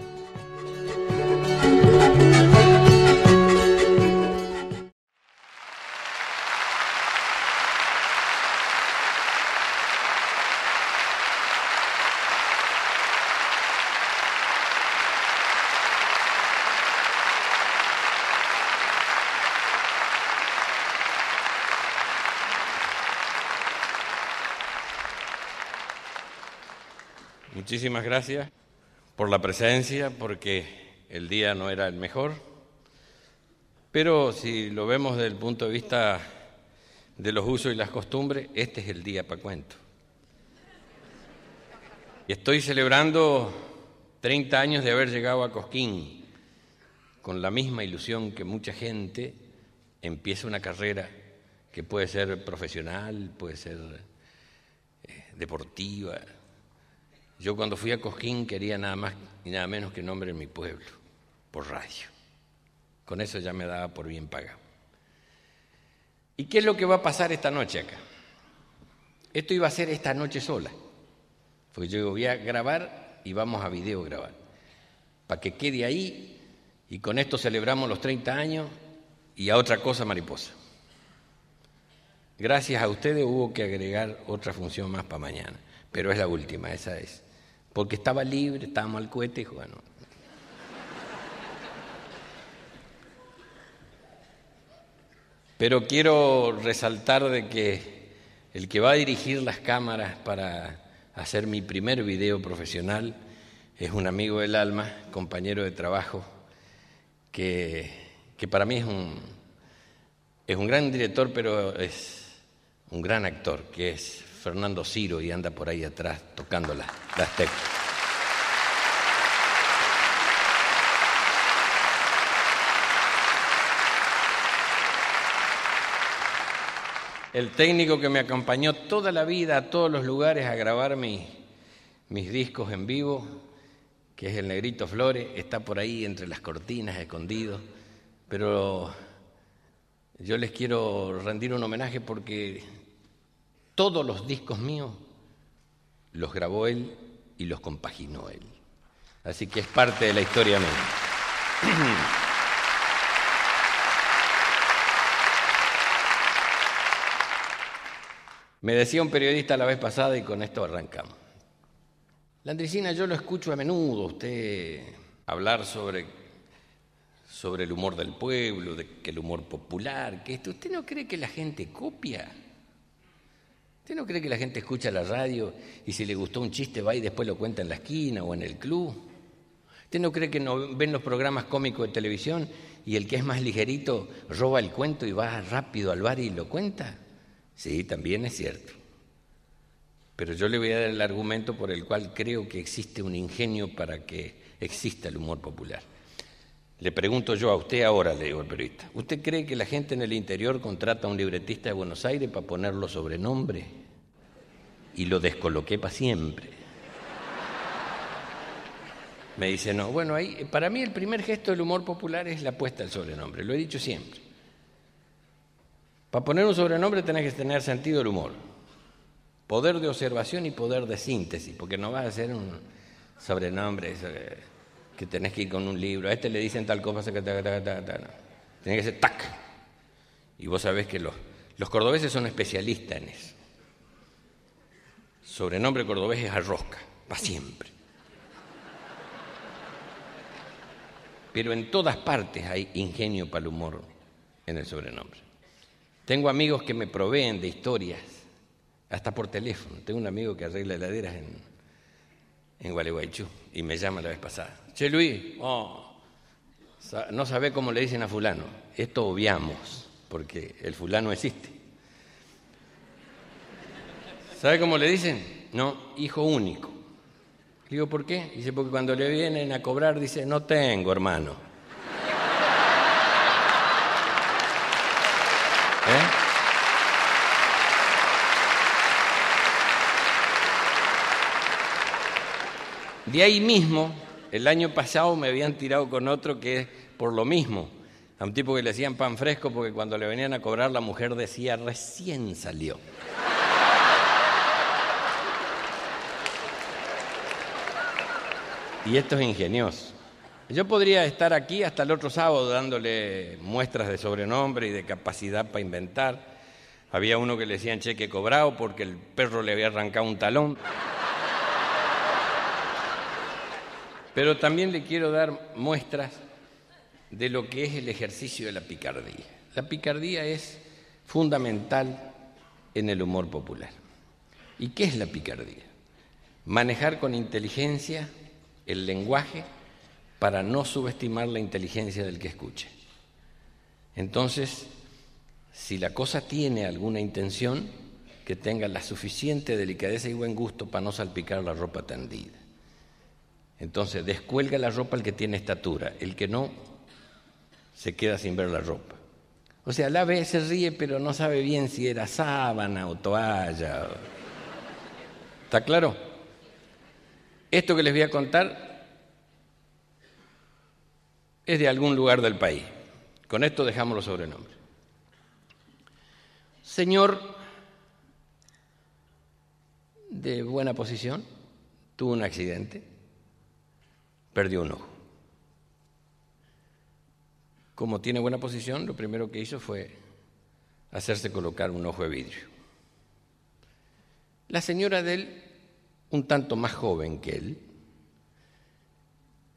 Muchísimas gracias por la presencia, porque el día no era el mejor, pero si lo vemos desde el punto de vista de los usos y las costumbres, este es el día para cuento. Y estoy celebrando 30 años de haber llegado a Cosquín, con la misma ilusión que mucha gente empieza una carrera que puede ser profesional, puede ser eh, deportiva, yo cuando fui a Cosquín quería nada más y nada menos que nombre en mi pueblo, por radio. Con eso ya me daba por bien pagado. ¿Y qué es lo que va a pasar esta noche acá? Esto iba a ser esta noche sola, porque yo voy a grabar y vamos a video grabar, para que quede ahí y con esto celebramos los 30 años y a otra cosa mariposa. Gracias a ustedes hubo que agregar otra función más para mañana, pero es la última, esa es porque estaba libre, estábamos al cohete y bueno. Pero quiero resaltar de que el que va a dirigir las cámaras para hacer mi primer video profesional es un amigo del alma, compañero de trabajo, que, que para mí es un, es un gran director, pero es un gran actor, que es Fernando Ciro y anda por ahí atrás tocando las, las teclas. El técnico que me acompañó toda la vida a todos los lugares a grabar mis discos en vivo, que es el Negrito Flores, está por ahí entre las cortinas, escondido. Pero yo les quiero rendir un homenaje porque todos los discos míos los grabó él y los compaginó él. Así que es parte de la historia mía. Me decía un periodista la vez pasada y con esto arrancamos. La Andricina yo lo escucho a menudo, usted hablar sobre, sobre el humor del pueblo, de que el humor popular, que esto. ¿Usted no cree que la gente copia? ¿Usted no cree que la gente escucha la radio y si le gustó un chiste va y después lo cuenta en la esquina o en el club? ¿Usted no cree que no ven los programas cómicos de televisión y el que es más ligerito roba el cuento y va rápido al bar y lo cuenta? Sí, también es cierto. Pero yo le voy a dar el argumento por el cual creo que existe un ingenio para que exista el humor popular. Le pregunto yo a usted ahora, le digo al periodista, ¿usted cree que la gente en el interior contrata a un libretista de Buenos Aires para ponerlo sobrenombre? Y lo descoloqué para siempre. Me dice, no, bueno, ahí, para mí el primer gesto del humor popular es la puesta del sobrenombre, lo he dicho siempre. Para poner un sobrenombre tenés que tener sentido del humor, poder de observación y poder de síntesis, porque no vas a hacer un sobrenombre que tenés que ir con un libro. A este le dicen tal cosa que ta, ta, ta, ta, Tenés que ser tac. Y vos sabés que los, los cordobeses son especialistas en eso. Sobrenombre cordobés es arrosca, para siempre. Pero en todas partes hay ingenio para el humor en el sobrenombre. Tengo amigos que me proveen de historias, hasta por teléfono. Tengo un amigo que arregla heladeras en, en Gualeguaychú y me llama la vez pasada. Che Luis, oh, no sabe cómo le dicen a fulano. Esto obviamos, porque el fulano existe. ¿Sabe cómo le dicen? No, hijo único. Digo, ¿por qué? Dice, porque cuando le vienen a cobrar, dice, no tengo, hermano. De ahí mismo, el año pasado me habían tirado con otro que es por lo mismo. A un tipo que le hacían pan fresco porque cuando le venían a cobrar la mujer decía recién salió. Y esto es ingenioso. Yo podría estar aquí hasta el otro sábado dándole muestras de sobrenombre y de capacidad para inventar. Había uno que le decían cheque cobrado porque el perro le había arrancado un talón. Pero también le quiero dar muestras de lo que es el ejercicio de la picardía. La picardía es fundamental en el humor popular. ¿Y qué es la picardía? Manejar con inteligencia el lenguaje para no subestimar la inteligencia del que escuche. Entonces, si la cosa tiene alguna intención, que tenga la suficiente delicadeza y buen gusto para no salpicar la ropa tendida. Entonces, descuelga la ropa el que tiene estatura, el que no, se queda sin ver la ropa. O sea, la ve, se ríe, pero no sabe bien si era sábana o toalla. ¿Está claro? Esto que les voy a contar es de algún lugar del país. Con esto dejamos los sobrenombres. Señor de buena posición, tuvo un accidente, perdió un ojo. Como tiene buena posición, lo primero que hizo fue hacerse colocar un ojo de vidrio. La señora de él, un tanto más joven que él,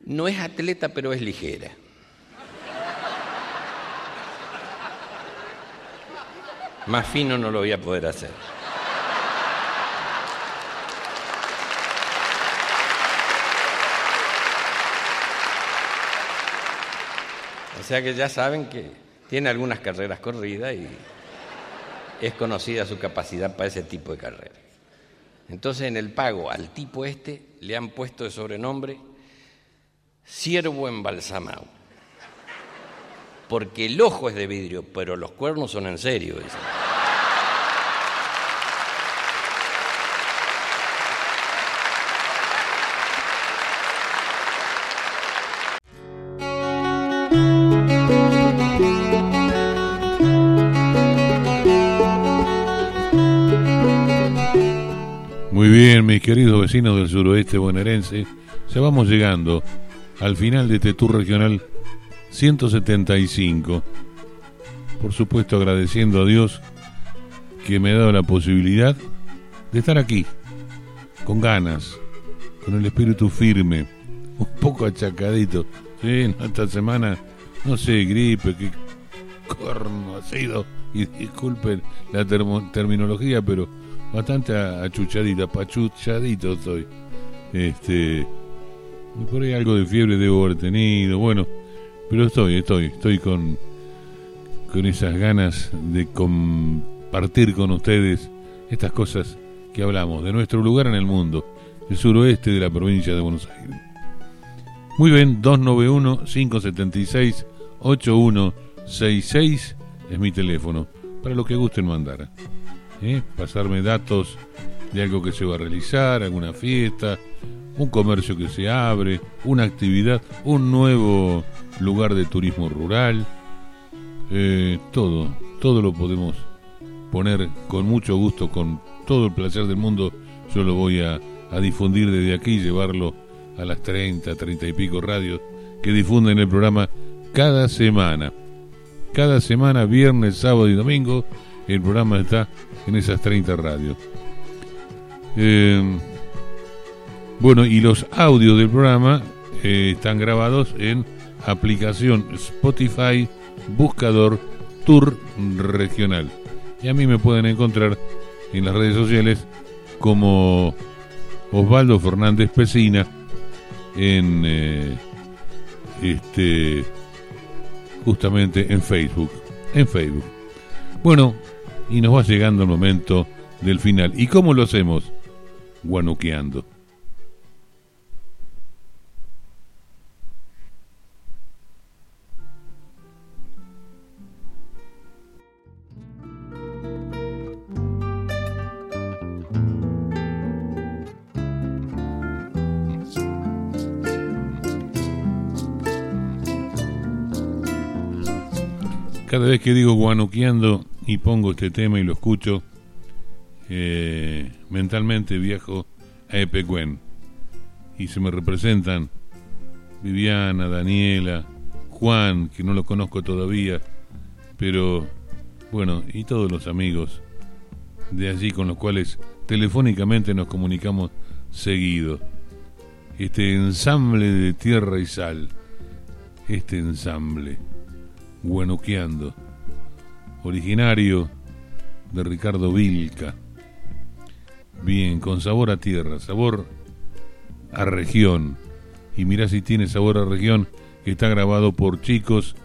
no es atleta, pero es ligera. Más fino no lo voy a poder hacer. O sea que ya saben que tiene algunas carreras corridas y es conocida su capacidad para ese tipo de carreras. Entonces en el pago al tipo este le han puesto de sobrenombre siervo embalsamado. Porque el ojo es de vidrio, pero los cuernos son en serio. Queridos vecinos del suroeste bonaerense, ya vamos llegando al final de este regional 175. Por supuesto agradeciendo a Dios que me ha dado la posibilidad de estar aquí, con ganas, con el espíritu firme, un poco achacadito. Sí, esta semana, no sé, gripe, qué corno ha sido, y disculpen la terminología, pero bastante a- achuchadita, pachuchadito estoy. Este, por ahí algo de fiebre debo haber tenido, bueno, pero estoy, estoy, estoy con, con esas ganas de compartir con ustedes estas cosas que hablamos, de nuestro lugar en el mundo, el suroeste de la provincia de Buenos Aires. Muy bien, 291-576-8166 es mi teléfono, para lo que gusten mandar. ¿Eh? Pasarme datos de algo que se va a realizar, alguna fiesta, un comercio que se abre, una actividad, un nuevo lugar de turismo rural, eh, todo, todo lo podemos poner con mucho gusto, con todo el placer del mundo, yo lo voy a, a difundir desde aquí, llevarlo a las 30, 30 y pico radios que difunden el programa cada semana. Cada semana, viernes, sábado y domingo, el programa está en esas 30 radios. Eh, bueno, y los audios del programa eh, están grabados en aplicación Spotify, buscador Tour Regional. Y a mí me pueden encontrar en las redes sociales como Osvaldo Fernández Pesina en eh, este justamente en Facebook. En Facebook. Bueno, y nos va llegando el momento del final. ¿Y cómo lo hacemos? Guanuqueando. Cada vez que digo guanuqueando, y pongo este tema y lo escucho, eh, mentalmente viajo a Epecuén y se me representan Viviana, Daniela, Juan, que no lo conozco todavía, pero bueno, y todos los amigos de allí con los cuales telefónicamente nos comunicamos seguido. Este ensamble de tierra y sal, este ensamble, guanuqueando, originario de Ricardo Vilca. Bien, con sabor a tierra, sabor a región. Y mirá si tiene sabor a región, que está grabado por chicos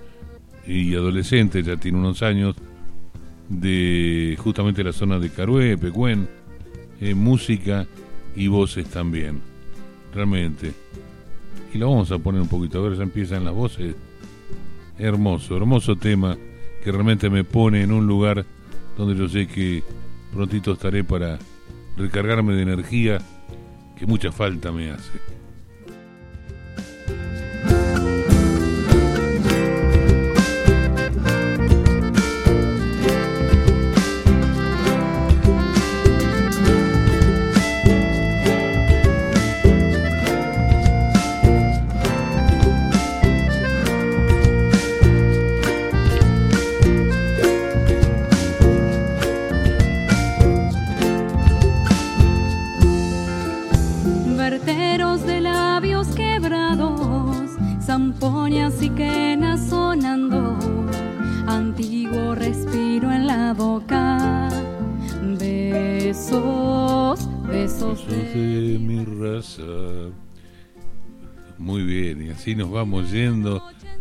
y adolescentes, ya tiene unos años, de justamente la zona de Carué, Pecuén, eh, música y voces también. Realmente. Y lo vamos a poner un poquito, a ver, ya empiezan las voces. Hermoso, hermoso tema que realmente me pone en un lugar donde yo sé que prontito estaré para recargarme de energía que mucha falta me hace.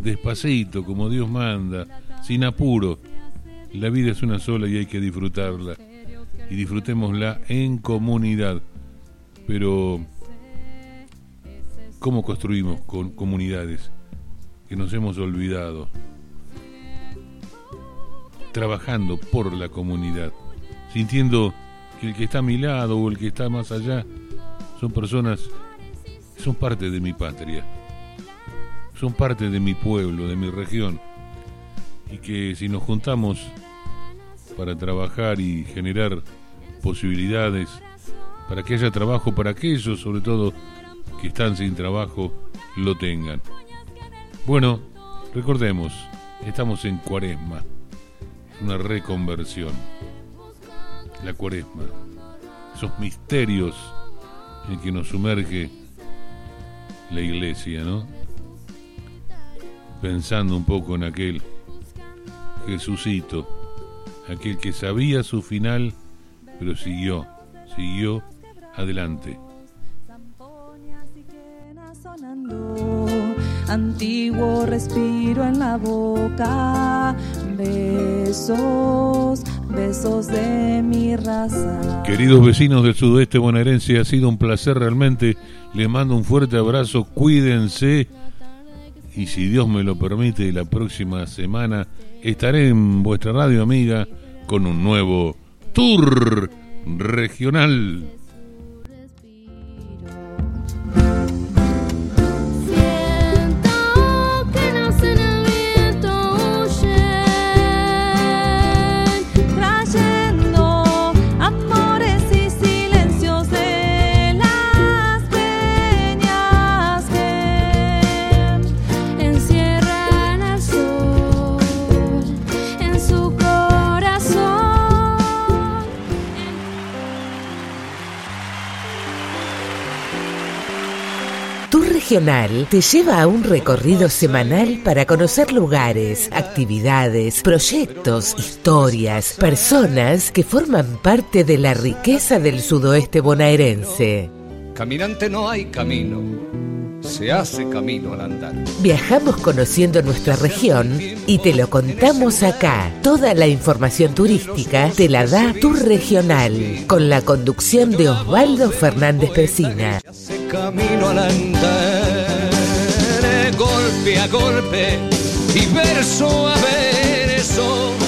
Despacito, como Dios manda, sin apuro. La vida es una sola y hay que disfrutarla. Y disfrutémosla en comunidad. Pero, ¿cómo construimos con comunidades que nos hemos olvidado? Trabajando por la comunidad, sintiendo que el que está a mi lado o el que está más allá son personas son parte de mi patria, son parte de mi pueblo, de mi región, y que si nos juntamos para trabajar y generar posibilidades, para que haya trabajo para aquellos, sobre todo, que están sin trabajo, lo tengan. Bueno, recordemos, estamos en cuaresma, una reconversión. La cuaresma, esos misterios en que nos sumerge la iglesia, ¿no? Pensando un poco en aquel Jesucito, aquel que sabía su final, pero siguió, siguió adelante. Antiguo respiro en la boca, besos, besos de mi raza. Queridos vecinos del sudoeste bonaerense, ha sido un placer realmente. Les mando un fuerte abrazo, cuídense. Y si Dios me lo permite, la próxima semana estaré en vuestra radio amiga con un nuevo tour regional. Regional te lleva a un recorrido semanal para conocer lugares, actividades, proyectos, historias, personas que forman parte de la riqueza del sudoeste bonaerense. Caminante no hay camino, se hace camino al andar. Viajamos conociendo nuestra región y te lo contamos acá. Toda la información turística te la da Tour Regional, con la conducción de Osvaldo Fernández Pesina. Se hace camino al andar, golpe a golpe y verso a verso.